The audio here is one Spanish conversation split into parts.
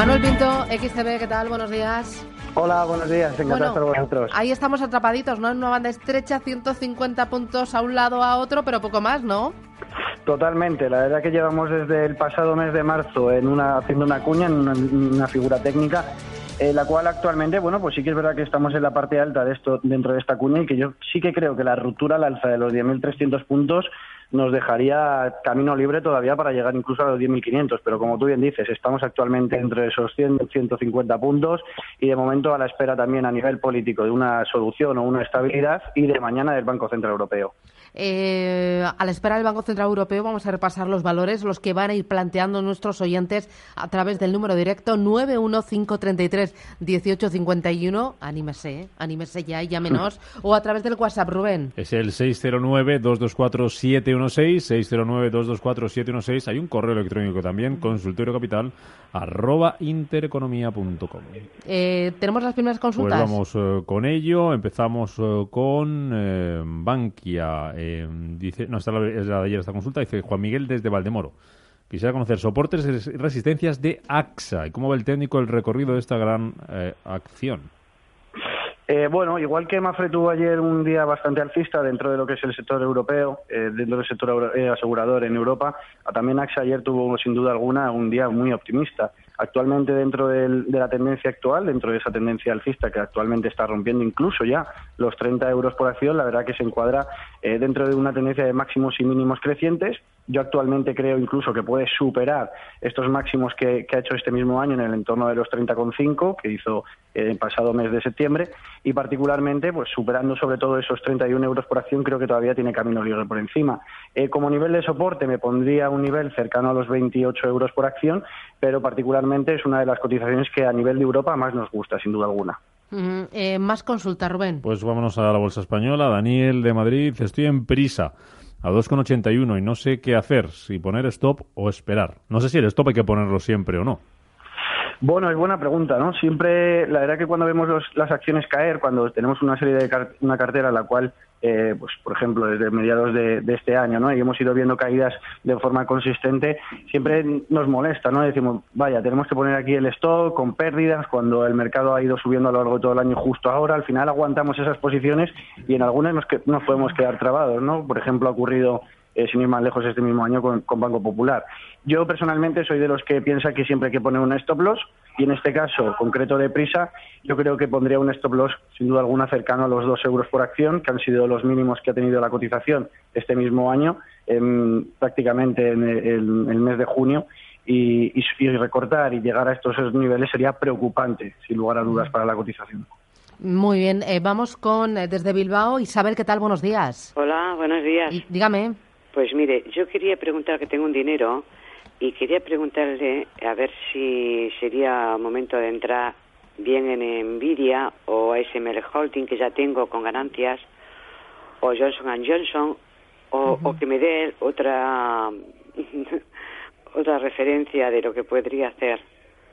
Manuel Pinto, XCB, ¿qué tal? Buenos días. Hola, buenos días, encantado estar con vosotros. Ahí estamos atrapaditos, ¿no? En una banda estrecha, 150 puntos a un lado a otro, pero poco más, ¿no? Totalmente, la verdad que llevamos desde el pasado mes de marzo en una, haciendo una cuña, en una, figura técnica, en la cual actualmente, bueno, pues sí que es verdad que estamos en la parte alta de esto dentro de esta cuña y que yo sí que creo que la ruptura al alza de los 10.300 puntos nos dejaría camino libre todavía para llegar incluso a los 10.500. Pero como tú bien dices, estamos actualmente entre esos 100, 150 puntos y de momento a la espera también a nivel político de una solución o una estabilidad y de mañana del Banco Central Europeo. Eh, a la espera del Banco Central Europeo vamos a repasar los valores, los que van a ir planteando nuestros oyentes a través del número directo 915331851. Anímese, ¿eh? anímese ya y llámenos. o a través del WhatsApp, Rubén. Es el 609-224-716, 609-224-716. Hay un correo electrónico también, consultoriocapital arroba intereconomía.com. Eh, ¿Tenemos las primeras pues consultas? Pues vamos eh, con ello. Empezamos eh, con eh, dice, no, esta es la de ayer esta consulta. Dice Juan Miguel desde Valdemoro. Quisiera conocer soportes y resistencias de AXA y cómo va el técnico el recorrido de esta gran acción. Eh, bueno, igual que Mafre tuvo ayer un día bastante alcista dentro de lo que es el sector europeo, eh, dentro del sector eh, asegurador en Europa, también AXA ayer tuvo sin duda alguna un día muy optimista. Actualmente dentro de la tendencia actual, dentro de esa tendencia alcista que actualmente está rompiendo incluso ya los 30 euros por acción, la verdad que se encuadra dentro de una tendencia de máximos y mínimos crecientes yo actualmente creo incluso que puede superar estos máximos que, ha hecho este mismo año en el entorno de los 30,5 que hizo el pasado mes de septiembre y particularmente pues superando sobre todo esos 31 euros por acción creo que todavía tiene camino libre por encima. Eh, como nivel de soporte me pondría un nivel cercano a los 28 euros por acción, pero particularmente es una de las cotizaciones que a nivel de Europa más nos gusta sin duda alguna. Eh, más consulta, Rubén. Pues vámonos a la Bolsa Española. Daniel de Madrid, estoy en prisa a 2,81 y no sé qué hacer, si poner stop o esperar. No sé si el stop hay que ponerlo siempre o no. Bueno, es buena pregunta, ¿no? Siempre, la verdad que cuando vemos las acciones caer, cuando tenemos una serie de una cartera en la cual, eh, pues por ejemplo, desde mediados de, este año, ¿no? Y hemos ido viendo caídas de forma consistente, siempre nos molesta, ¿no? Decimos, vaya, tenemos que poner aquí el stock con pérdidas cuando el mercado ha ido subiendo a lo largo de todo el año justo ahora. Al final aguantamos esas posiciones y en algunas nos, nos podemos quedar trabados, ¿no? Por ejemplo, ha ocurrido eh, sin ir más lejos este mismo año con, Banco Popular. Yo personalmente soy de los que piensa que siempre hay que poner un stop loss y en este caso concreto de prisa yo creo que pondría un stop loss sin duda alguna cercano a los dos euros por acción que han sido los mínimos que ha tenido la cotización este mismo año prácticamente en el, mes de junio y, recortar y llegar a estos niveles sería preocupante sin lugar a dudas para la cotización. Muy bien, eh, vamos con eh, desde Bilbao. Isabel, ¿qué tal? Buenos días. Hola, buenos días. dígame. Pues mire, yo quería preguntar que tengo un dinero y quería preguntarle a ver si sería momento de entrar bien en Nvidia o ASML Holding que ya tengo con ganancias o Johnson Johnson o, o que me dé otra otra referencia de lo que podría hacer.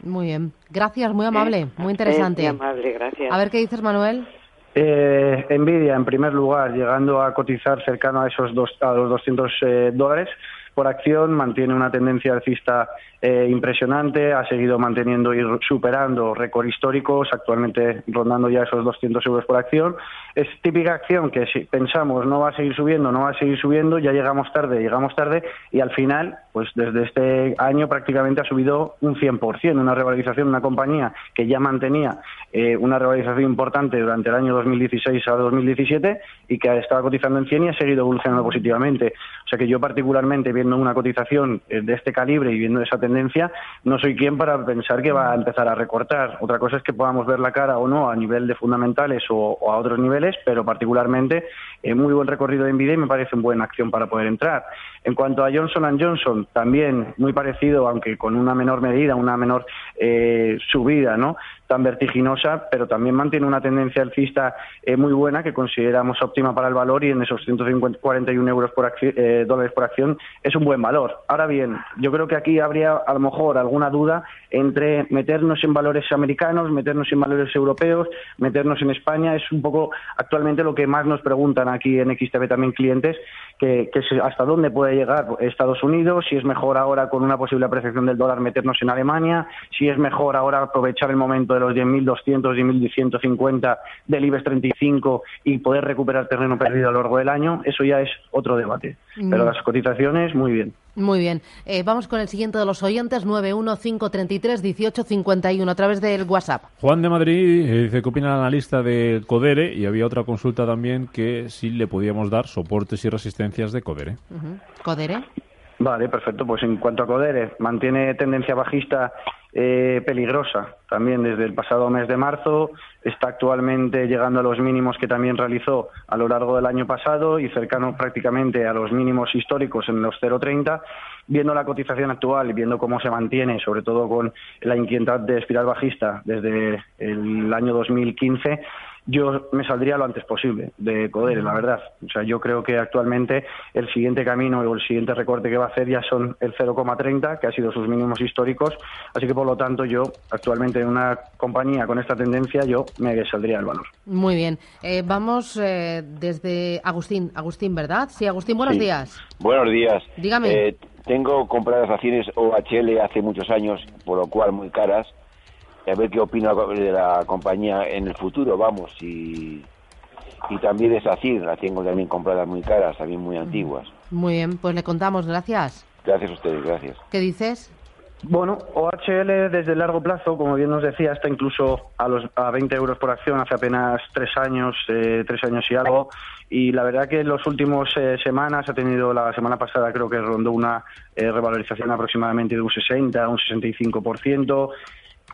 Muy bien, gracias, muy amable, muy interesante. muy amable, gracias. A ver qué dices, Manuel. Eh, Nvidia, en primer lugar, llegando a cotizar cercano a esos dos, a los 200 eh, dólares por acción, mantiene una tendencia alcista eh, impresionante, ha seguido manteniendo y superando récords históricos, actualmente rondando ya esos 200 euros por acción. Es típica acción que si pensamos no va a seguir subiendo, no va a seguir subiendo, ya llegamos tarde, llegamos tarde y al final, pues desde este año prácticamente ha subido un 100%, una revalorización, una compañía que ya mantenía eh, una revalorización importante durante el año 2016 a 2017 y que estaba cotizando en 100 y ha seguido evolucionando positivamente. O sea que yo particularmente viendo una cotización eh, de este calibre y viendo esa tendencia, no soy quien para pensar que va a empezar a recortar. Otra cosa es que podamos ver la cara o no a nivel de fundamentales o, a otros niveles, pero particularmente eh, muy buen recorrido de Nvidia y me parece una buena acción para poder entrar. En cuanto a Johnson Johnson, también muy parecido, aunque con una menor medida, una menor eh, subida, ¿no? Tan vertiginosa, pero también mantiene una tendencia alcista eh, muy buena que consideramos óptima para el valor y en esos 141 euros por eh, dólares por acción es un buen valor. Ahora bien, yo creo que aquí habría a lo mejor alguna duda entre meternos en valores americanos, meternos en valores europeos, meternos en España. Es un poco actualmente lo que más nos preguntan aquí en XTV también clientes, que, hasta dónde puede llegar Estados Unidos, si es mejor ahora con una posible apreciación del dólar meternos en Alemania, si es mejor ahora aprovechar el momento de los 10.200, 10.150 del IBEX 35 y poder recuperar terreno perdido a lo largo del año. Eso ya es otro debate. Pero mm. las cotizaciones, muy bien. Muy bien. Eh, vamos con el siguiente de los oyentes, 915331851, a través del WhatsApp. Juan de Madrid eh, dice que opina el analista de Codere y había otra consulta también que si le podíamos dar soportes y resistencias de Codere. ¿Codere? Vale, perfecto. Pues en cuanto a Codere, mantiene tendencia bajista eh, peligrosa también desde el pasado mes de marzo. Está actualmente llegando a los mínimos que también realizó a lo largo del año pasado y cercano prácticamente a los mínimos históricos en los 0,30. Viendo la cotización actual y viendo cómo se mantiene, sobre todo con la inquietud de espiral bajista desde el año 2015, yo me saldría lo antes posible de Codere, la verdad. O sea, yo creo que actualmente el siguiente camino o el siguiente recorte que va a hacer ya son el 0,30, que ha sido sus mínimos históricos. Así que, por lo tanto, yo actualmente en una compañía con esta tendencia, yo me saldría el valor. Muy bien. Eh, vamos eh, desde Agustín. Agustín, ¿verdad? Sí, Agustín, buenos días. Buenos días. Dígame. Eh, tengo compradas acciones OHL hace muchos años, por lo cual muy caras a ver qué opina de la compañía en el futuro, vamos, y, y también es así, la tengo también compradas muy caras, también muy antiguas. Muy bien, pues le contamos, gracias. Gracias a ustedes, gracias. ¿Qué dices? Bueno, OHL desde el largo plazo, como bien nos decía, está incluso a los a 20 euros por acción hace apenas tres años, eh, tres años y algo. Y la verdad que en las últimas eh, semanas ha tenido, la semana pasada creo que rondó una eh, revalorización aproximadamente de un 60, un 65%.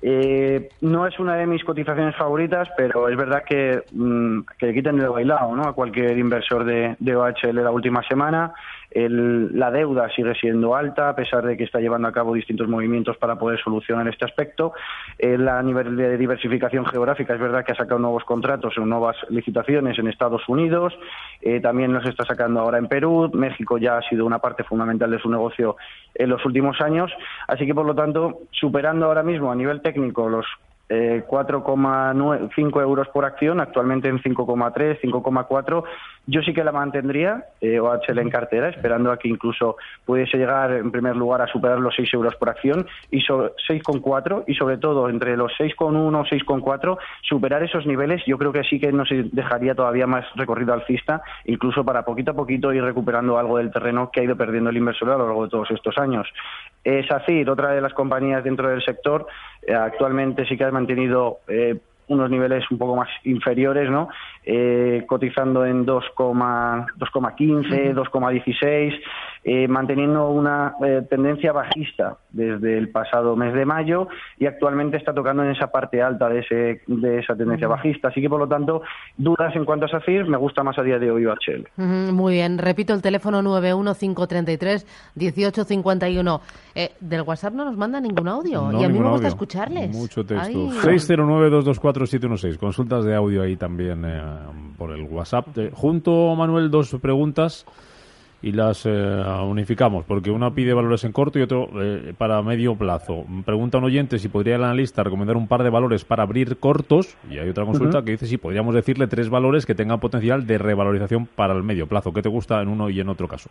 Eh, no es una de mis cotizaciones favoritas, pero es verdad que, mm, que le quiten el bailado ¿no? a cualquier inversor de, de OHL la última semana la deuda sigue siendo alta, a pesar de que está llevando a cabo distintos movimientos para poder solucionar este aspecto. El, a nivel de diversificación geográfica, es verdad que ha sacado nuevos contratos nuevas licitaciones en Estados Unidos, eh, también los está sacando ahora en Perú, México ya ha sido una parte fundamental de su negocio en los últimos años, así que por lo tanto, superando ahora mismo a nivel técnico los eh, 4,5 euros por acción, actualmente en 5,3, 5,4. Yo sí que la mantendría, eh, OHL en cartera, esperando a que incluso pudiese llegar en primer lugar a superar los 6 euros por acción y 6,4 y sobre todo entre los 6,1 y 6,4 superar esos niveles. Yo creo que sí que nos dejaría todavía más recorrido alcista, incluso para poquito a poquito ir recuperando algo del terreno que ha ido perdiendo el inversor a lo largo de todos estos años. Es así, otra de las compañías dentro del sector, eh, actualmente sí que ha mantenido eh, unos niveles un poco más inferiores, ¿no? Eh, cotizando en 2,15, 2,16, eh, manteniendo una eh, tendencia bajista desde el pasado mes de mayo y actualmente está tocando en esa parte alta de, ese, de esa tendencia bajista. Así que, por lo tanto, dudas en cuanto a SACIR, me gusta más a día de hoy OHL. muy bien. Repito el teléfono 91533-1851. Eh, del WhatsApp no nos manda ningún audio y a mí me gusta escucharles. Mucho texto. 609-224-716. Consultas de audio ahí también por el WhatsApp. junto, Manuel, dos preguntas y las eh, unificamos, porque una pide valores en corto y otro eh, para medio plazo. Pregunta un oyente si podría el analista recomendar un par de valores para abrir cortos, y hay otra consulta que dice si podríamos decirle tres valores que tengan potencial de revalorización para el medio plazo. ¿Qué te gusta en uno y en otro caso?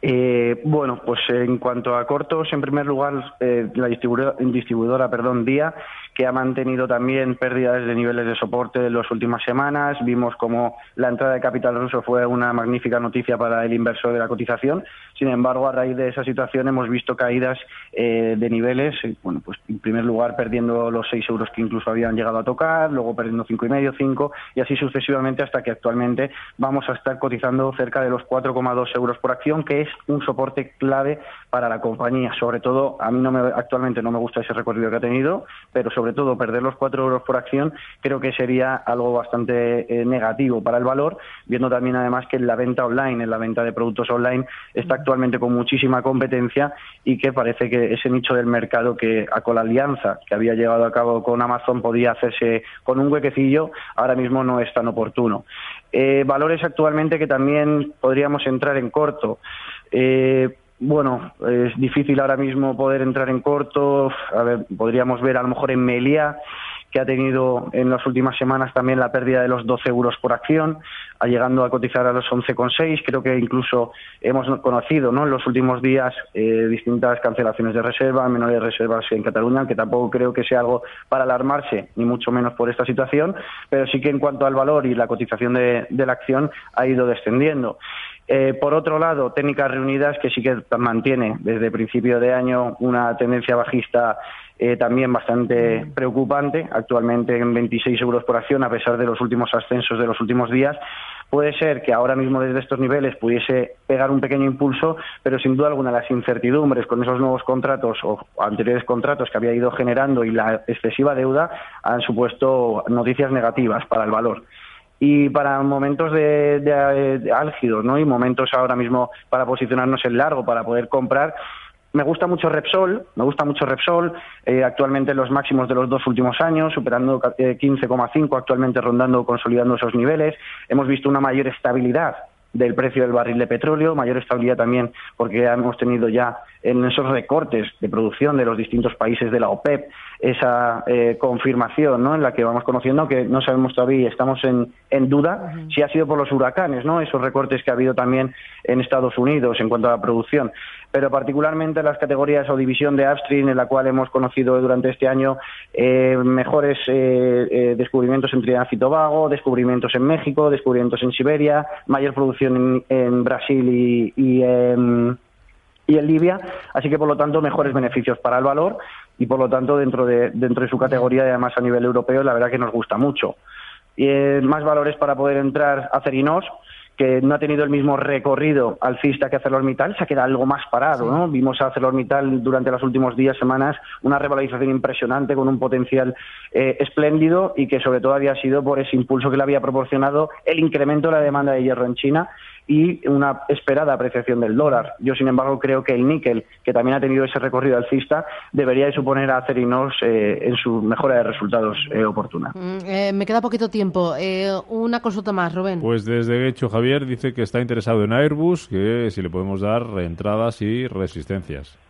Eh, bueno, pues en cuanto a cortos, en primer lugar, la distribuidora, distribuidora perdón, Día que ha mantenido también pérdidas de niveles de soporte en las últimas semanas. Vimos como la entrada de capital ruso fue una magnífica noticia para el inversor de la cotización. Sin embargo, a raíz de esa situación hemos visto caídas eh, de niveles, eh, bueno, pues en primer lugar perdiendo los 6 euros que incluso habían llegado a tocar, luego perdiendo cinco y medio, 5 y así sucesivamente hasta que actualmente vamos a estar cotizando cerca de los 4,2 euros por acción, que es es un soporte clave para la compañía. Sobre todo, a mí no me, actualmente no me gusta ese recorrido que ha tenido, pero sobre todo perder los 4 euros por acción creo que sería algo bastante eh, negativo para el valor, viendo también además que en la venta online, en la venta de productos online, está actualmente con muchísima competencia y que parece que ese nicho del mercado que con la alianza que había llevado a cabo con Amazon podía hacerse con un huequecillo, ahora mismo no es tan oportuno. Eh, valores actualmente que también podríamos entrar en corto. Eh, bueno, es difícil ahora mismo poder entrar en corto. A ver, podríamos ver a lo mejor en Melia que ha tenido en las últimas semanas también la pérdida de los 12 euros por acción, llegando a cotizar a los 11,6. Creo que incluso hemos conocido ¿no? en los últimos días eh, distintas cancelaciones de reserva, menores reservas en Cataluña, que tampoco creo que sea algo para alarmarse, ni mucho menos por esta situación, pero sí que en cuanto al valor y la cotización de, la acción ha ido descendiendo. Eh, por otro lado, técnicas reunidas que sí que mantiene desde principio de año una tendencia bajista eh, también bastante preocupante, actualmente en 26 euros por acción, a pesar de los últimos ascensos de los últimos días. Puede ser que ahora mismo desde estos niveles pudiese pegar un pequeño impulso, pero sin duda alguna las incertidumbres con esos nuevos contratos o anteriores contratos que había ido generando y la excesiva deuda han supuesto noticias negativas para el valor y para momentos de, de, álgidos ¿no? y momentos ahora mismo para posicionarnos en largo, para poder comprar, me gusta mucho Repsol, me gusta mucho Repsol, eh, actualmente los máximos de los dos últimos años, superando 15,5, eh, actualmente rondando, consolidando esos niveles. Hemos visto una mayor estabilidad del precio del barril de petróleo, mayor estabilidad también porque hemos tenido ya en esos recortes de producción de los distintos países de la OPEP esa eh, confirmación ¿no? en la que vamos conociendo que no sabemos todavía, estamos en, en duda si ha sido por los huracanes, ¿no? esos recortes que ha habido también en Estados Unidos en cuanto a la producción pero particularmente las categorías o división de upstream en la cual hemos conocido durante este año eh, mejores eh, eh, descubrimientos en Trinidad y Tobago, descubrimientos en México, descubrimientos en Siberia, mayor producción en, Brasil y, y, en Libia, así que por lo tanto mejores beneficios para el valor y por lo tanto dentro de, dentro de su categoría y además a nivel europeo la verdad que nos gusta mucho. Y, más valores para poder entrar a Cerinos que no ha tenido el mismo recorrido alcista que ArcelorMittal, se ha quedado algo más parado, ¿no? Vimos a ArcelorMittal durante los últimos días, semanas, una revalorización impresionante con un potencial eh, espléndido y que sobre todo había sido por ese impulso que le había proporcionado el incremento de la demanda de hierro en China y una esperada apreciación del dólar. Yo, sin embargo, creo que el níquel, que también ha tenido ese recorrido alcista, debería de suponer a Cerinos eh, en su mejora de resultados eh, oportuna. Mm, eh, me queda poquito tiempo. una consulta más, Rubén. Pues desde hecho, Javier dice que está interesado en Airbus, que si le podemos dar entradas y resistencias.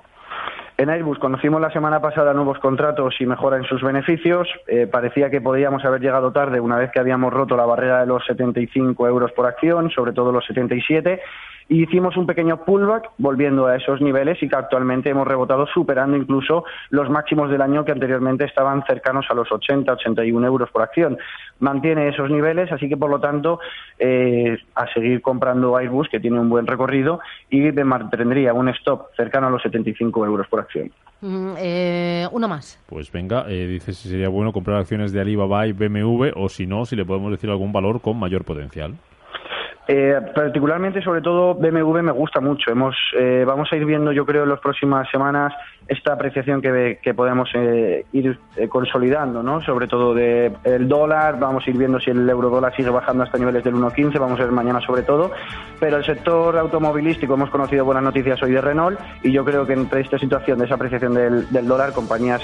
En Airbus conocimos la semana pasada nuevos contratos y mejora en sus beneficios. Eh, parecía que podíamos haber llegado tarde una vez que habíamos roto la barrera de los 75 euros por acción, sobre todo los 77 y hicimos un pequeño pullback volviendo a esos niveles y que actualmente hemos rebotado superando incluso los máximos del año que anteriormente estaban cercanos a los 80, 81 euros por acción. Mantiene esos niveles, así que por lo tanto eh, a seguir comprando Airbus que tiene un buen recorrido y mantendría un stop cercano a los 75 euros por acción. Mm, eh, una más. Pues venga, eh, dice si sería bueno comprar acciones de Alibaba y BMW o si no, si le podemos decir algún valor con mayor potencial. Eh, particularmente, sobre todo, BMW me gusta mucho. Hemos, eh, vamos a ir viendo, yo creo, en las próximas semanas esta apreciación que, que podemos eh, ir eh, consolidando, ¿no? Sobre todo del dólar, vamos a ir viendo si el euro dólar sigue bajando hasta niveles del 1.15, vamos a ver mañana sobre todo. Pero el sector automovilístico, hemos conocido buenas noticias hoy de Renault y yo creo que entre esta situación de esa apreciación del, del dólar, compañías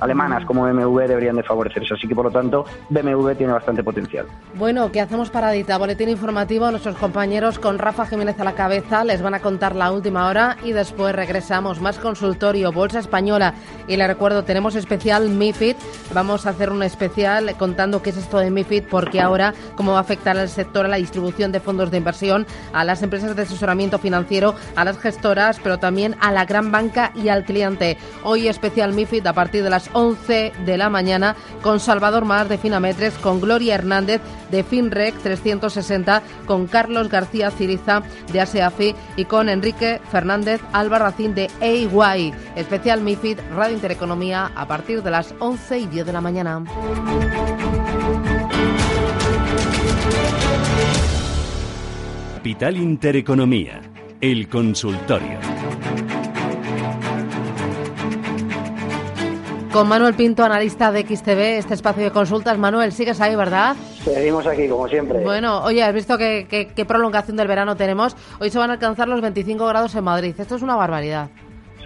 alemanas como BMW deberían de favorecerse. Así que, por lo tanto, BMW tiene bastante potencial. Bueno, ¿qué hacemos paradita? Boletín informativo nuestros compañeros con Rafa Jiménez a la cabeza. Les van a contar la última hora y después regresamos. Más consultorio, Bolsa Española. Y le recuerdo, tenemos especial MIFID. Vamos a hacer un especial contando qué es esto de MIFID, porque ahora cómo va a afectar al sector, a la distribución de fondos de inversión, a las empresas de asesoramiento financiero, a las gestoras, pero también a la gran banca y al cliente. Hoy especial MIFID a partir de las 11 de la mañana con Salvador Mar de Finametres, con Gloria Hernández de FinRec 360, con Carlos García Ciriza de ASEAFI y con Enrique Fernández Albarracín de AY. Especial MIFID Radio Intereconomía a partir de las 11 y 10 de la mañana. Capital Intereconomía El consultorio. Con Manuel Pinto, analista de XTV, este espacio de consultas. Manuel, sigues ahí, ¿verdad? Seguimos aquí, como siempre. Bueno, oye, has visto qué, qué prolongación del verano tenemos. Hoy se van a alcanzar los 25 grados en Madrid. Esto es una barbaridad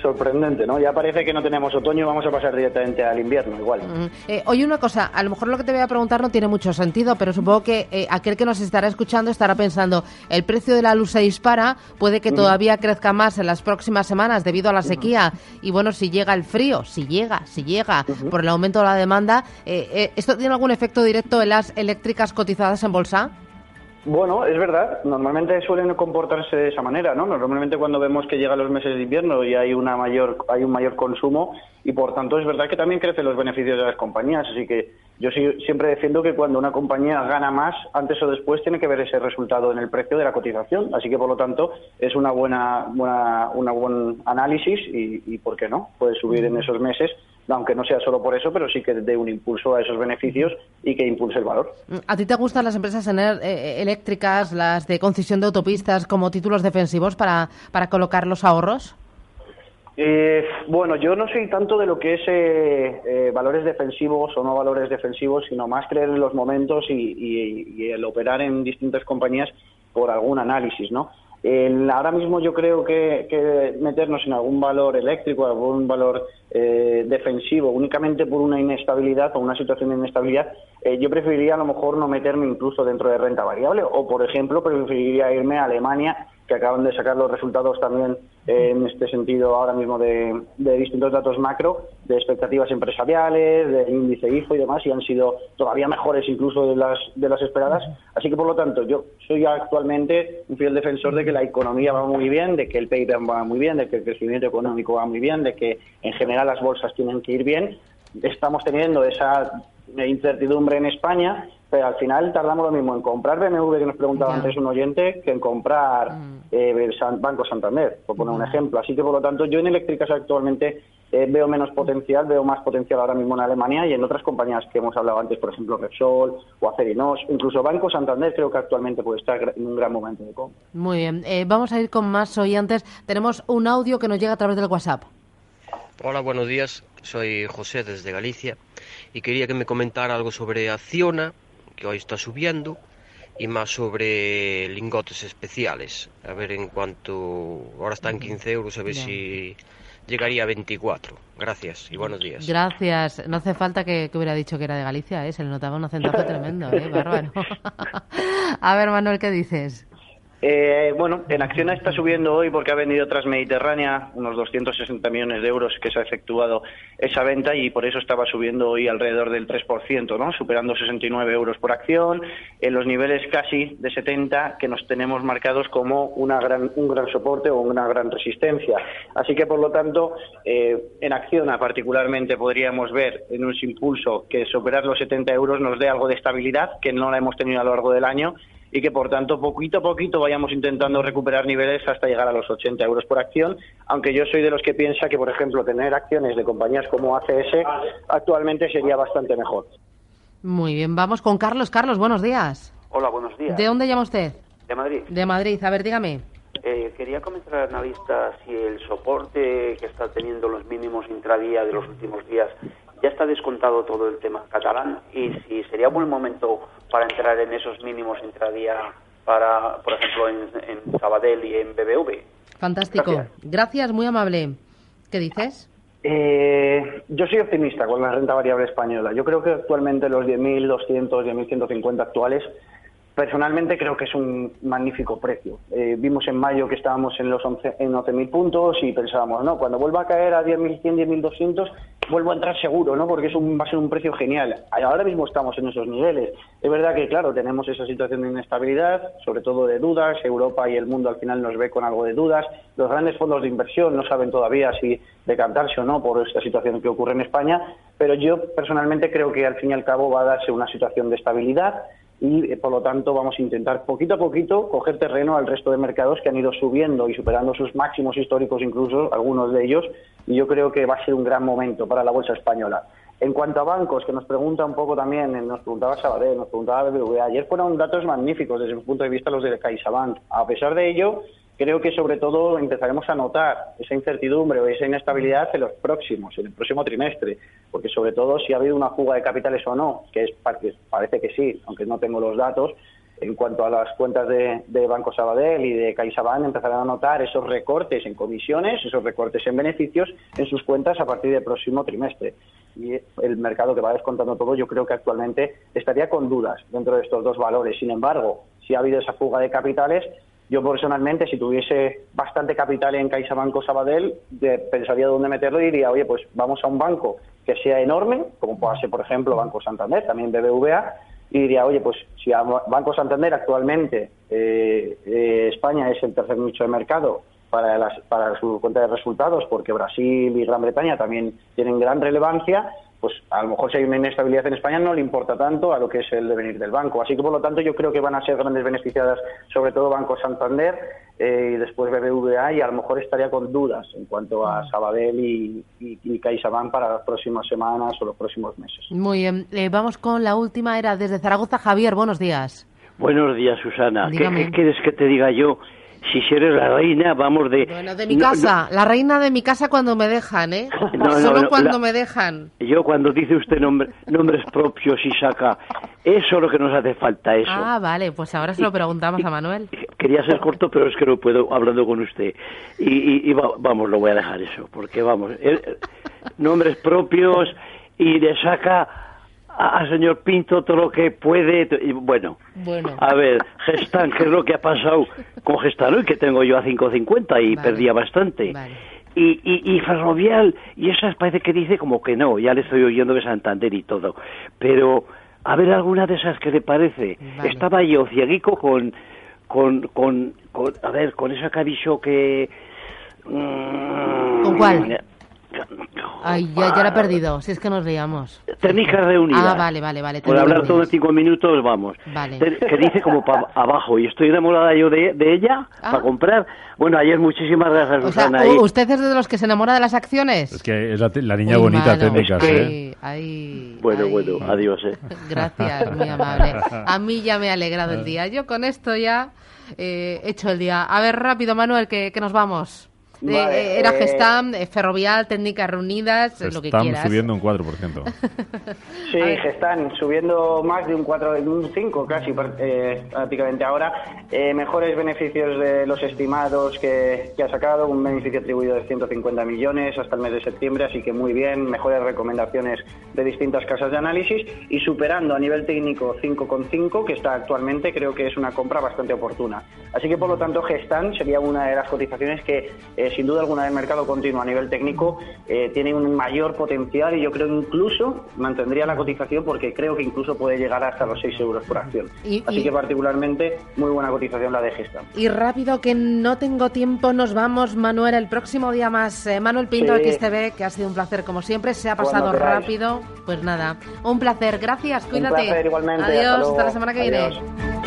sorprendente, ¿no? Ya parece que no tenemos otoño y vamos a pasar directamente al invierno, igual. Eh, oye, una cosa, a lo mejor lo que te voy a preguntar no tiene mucho sentido, pero supongo que eh, aquel que nos estará escuchando estará pensando, el precio de la luz se dispara, puede que todavía crezca más en las próximas semanas debido a la sequía, y bueno, si llega el frío, si llega, si llega, por el aumento de la demanda, eh, ¿esto tiene algún efecto directo en las eléctricas cotizadas en bolsa? Bueno, es verdad. Normalmente suelen comportarse de esa manera, ¿no? Normalmente cuando vemos que llegan los meses de invierno y hay una mayor, hay un mayor consumo y por tanto es verdad que también crecen los beneficios de las compañías. Así que yo siempre defiendo que cuando una compañía gana más, antes o después tiene que ver ese resultado en el precio de la cotización. Así que por lo tanto es una buena, buena, una buen análisis y, y por qué no, puede subir en esos meses aunque no sea solo por eso, pero sí que dé un impulso a esos beneficios y que impulse el valor. ¿A ti te gustan las empresas eh, eléctricas, las de concesión de autopistas, como títulos defensivos para, para colocar los ahorros? Eh, bueno, yo no soy tanto de lo que es eh, valores defensivos o no valores defensivos, sino más creer en los momentos y, el operar en distintas compañías por algún análisis, ¿no? Ahora mismo yo creo que, que, meternos en algún valor eléctrico, algún valor eh, defensivo únicamente por una inestabilidad o una situación de inestabilidad, eh, yo preferiría a lo mejor no meterme incluso dentro de renta variable o, por ejemplo, preferiría irme a Alemania que acaban de sacar los resultados también en este sentido ahora mismo de, distintos datos macro, de expectativas empresariales, de índice IFO y demás, y han sido todavía mejores incluso de las, de las esperadas. Así que, por lo tanto, yo soy actualmente un fiel defensor de que la economía va muy bien, de que el PIB va muy bien, de que el crecimiento económico va muy bien, de que en general las bolsas tienen que ir bien. Estamos teniendo esa incertidumbre en España pero al final tardamos lo mismo en comprar BMW, que nos preguntaba antes un oyente, que en comprar mm. eh, Banco Santander, por poner un ejemplo. Así que, por lo tanto, yo en eléctricas actualmente eh, veo menos potencial, veo más potencial ahora mismo en Alemania y en otras compañías que hemos hablado antes, por ejemplo, Repsol o Acerinos, incluso Banco Santander creo que actualmente puede estar en un gran momento de compra. Muy bien, eh, vamos a ir con más oyentes. Tenemos un audio que nos llega a través del WhatsApp. Hola, buenos días. Soy José desde Galicia y quería que me comentara algo sobre Acciona que hoy está subiendo, y más sobre lingotes especiales. A ver en cuanto. Ahora está en 15 euros, a ver si llegaría a 24. Gracias y buenos días. Gracias. No hace falta que, hubiera dicho que era de Galicia, ¿eh? se le notaba un acentazo tremendo, ¿eh? bárbaro. a ver, Manuel, ¿qué dices? Eh, bueno, en Acciona está subiendo hoy porque ha vendido Transmediterránea unos 260 millones de euros que se ha efectuado esa venta y por eso estaba subiendo hoy alrededor del 3%, ¿no? superando 69 euros por acción, en los niveles casi de 70 que nos tenemos marcados como una gran, un gran soporte o una gran resistencia. Así que, por lo tanto, eh, en Acciona particularmente podríamos ver en un impulso que superar los 70 euros nos dé algo de estabilidad, que no la hemos tenido a lo largo del año y que por tanto poquito a poquito vayamos intentando recuperar niveles hasta llegar a los 80 euros por acción, aunque yo soy de los que piensa que, por ejemplo, tener acciones de compañías como ACS actualmente sería bastante mejor. Muy bien, vamos con Carlos. Carlos, buenos días. Hola, buenos días. ¿De dónde llama usted? De Madrid. De Madrid, a ver, dígame. Eh, quería comentar a la vista si el soporte que está teniendo los mínimos intradía de los últimos días ya está descontado todo el tema catalán y si sería buen momento para entrar en esos mínimos intradía para, por ejemplo, en, en Sabadell y en BBV. Fantástico. Gracias. muy amable. ¿Qué dices? Eh, yo soy optimista con la renta variable española. Yo creo que actualmente los 10.200, 10.150 actuales Personalmente creo que es un magnífico precio. Eh, vimos en mayo que estábamos en los 11, en 11.000 puntos y pensábamos, no, cuando vuelva a caer a 10.100, 10.200, vuelvo a entrar seguro, ¿no? Porque es un, va a ser un precio genial. Ahora mismo estamos en esos niveles. Es verdad que, claro, tenemos esa situación de inestabilidad, sobre todo de dudas. Europa y el mundo al final nos ve con algo de dudas. Los grandes fondos de inversión no saben todavía si decantarse o no por esta situación que ocurre en España, pero yo personalmente creo que al fin y al cabo va a darse una situación de estabilidad y eh, por lo tanto vamos a intentar poquito a poquito coger terreno al resto de mercados que han ido subiendo y superando sus máximos históricos incluso, algunos de ellos, y yo creo que va a ser un gran momento para la bolsa española. En cuanto a bancos, que nos pregunta un poco también, eh, nos preguntaba Sabadell, nos preguntaba BBVA, ayer fueron datos magníficos desde mi punto de vista los de CaixaBank. A pesar de ello, creo que sobre todo empezaremos a notar esa incertidumbre o esa inestabilidad en los próximos, en el próximo trimestre, porque sobre todo si ha habido una fuga de capitales o no, que es parece que sí, aunque no tengo los datos, en cuanto a las cuentas de, Banco Sabadell y de CaixaBank empezarán a notar esos recortes en comisiones, esos recortes en beneficios en sus cuentas a partir del próximo trimestre. Y el mercado que va descontando todo, yo creo que actualmente estaría con dudas dentro de estos dos valores. Sin embargo, si ha habido esa fuga de capitales, yo personalmente, si tuviese bastante capital en CaixaBank Sabadell, pensaría dónde meterlo y diría, oye, pues vamos a un banco que sea enorme, como pueda ser, por ejemplo, Banco Santander, también BBVA, y diría, oye, pues si Banco Santander actualmente eh, eh, España es el tercer nicho de mercado para, las, para su cuenta de resultados, porque Brasil y Gran Bretaña también tienen gran relevancia, pues a lo mejor si hay una inestabilidad en España no le importa tanto a lo que es el devenir del banco. Así que por lo tanto yo creo que van a ser grandes beneficiadas sobre todo Banco Santander eh, y después BBVA y a lo mejor estaría con dudas en cuanto a Sabadell y, y, CaixaBank para las próximas semanas o los próximos meses. Muy bien, eh, vamos con la última era desde Zaragoza. Javier, buenos días. Buenos días, Susana. ¿Qué, quieres que te diga yo? Si eres la reina, vamos de... Bueno, de mi casa, la reina de mi casa cuando me dejan, ¿eh? Solo cuando me dejan. Yo cuando dice usted nombres propios y saca, eso es lo que nos hace falta, eso. Ah, vale, pues ahora se lo preguntamos a Manuel. Quería ser corto, pero es que no puedo hablando con usted. Y, vamos, lo voy a dejar eso, porque vamos, eh, nombres propios y le saca al señor Pinto todo lo que puede. Bueno, bueno. a ver, Gestan, ¿qué es lo que ha pasado con Gestan hoy? Que tengo yo a 5.50 y perdía bastante. Y, y, y Ferrovial, y esas parece que dice como que no, ya le estoy oyendo de Santander y todo. Pero, a ver, alguna de esas que le parece. Estaba yo cieguico con, con, con, a ver, con esa que que... ¿Con cuál? Ay, ya, ya la he perdido, si es que nos veíamos. Técnicas reunidas. Ah, vale, vale, vale. Por hablar todo en cinco minutos, vamos. Vale. Que dice como para abajo, y estoy enamorada yo de, de ella, ah. para comprar. Bueno, ayer muchísimas gracias, o Sea, ¿Usted es de los que se enamora de las acciones? Es que es la, niña bonita técnicas, ¿eh? bueno, bueno, adiós, ¿eh? Gracias, muy amable. A mí ya me ha alegrado el día. Yo con esto ya eh, he hecho el día. A ver, rápido, Manuel, que, que nos vamos. Eh, era eh, Gestam, eh, Ferrovial, Técnicas Reunidas, lo que quieras. subiendo un 4%. sí, Gestam subiendo más de un 4, un 5 casi prácticamente ahora. mejores beneficios de los estimados que, ha sacado, un beneficio atribuido de 150 millones hasta el mes de septiembre, así que muy bien, mejores recomendaciones de distintas casas de análisis y superando a nivel técnico 5,5, que está actualmente, creo que es una compra bastante oportuna. Así que por lo tanto Gestam sería una de las cotizaciones que sin duda alguna del mercado continuo a nivel técnico eh, tiene un mayor potencial y yo creo que incluso mantendría la cotización porque creo que incluso puede llegar hasta los 6 euros por acción. Así que particularmente muy buena cotización la de Gesta. Y rápido que no tengo tiempo, nos vamos Manuel el próximo día más. Eh, Manuel Pinto XTV, que ha sido un placer como siempre, se ha pasado rápido. Pues nada, un placer, gracias, cuídate. igualmente. Adiós, hasta, la semana que viene.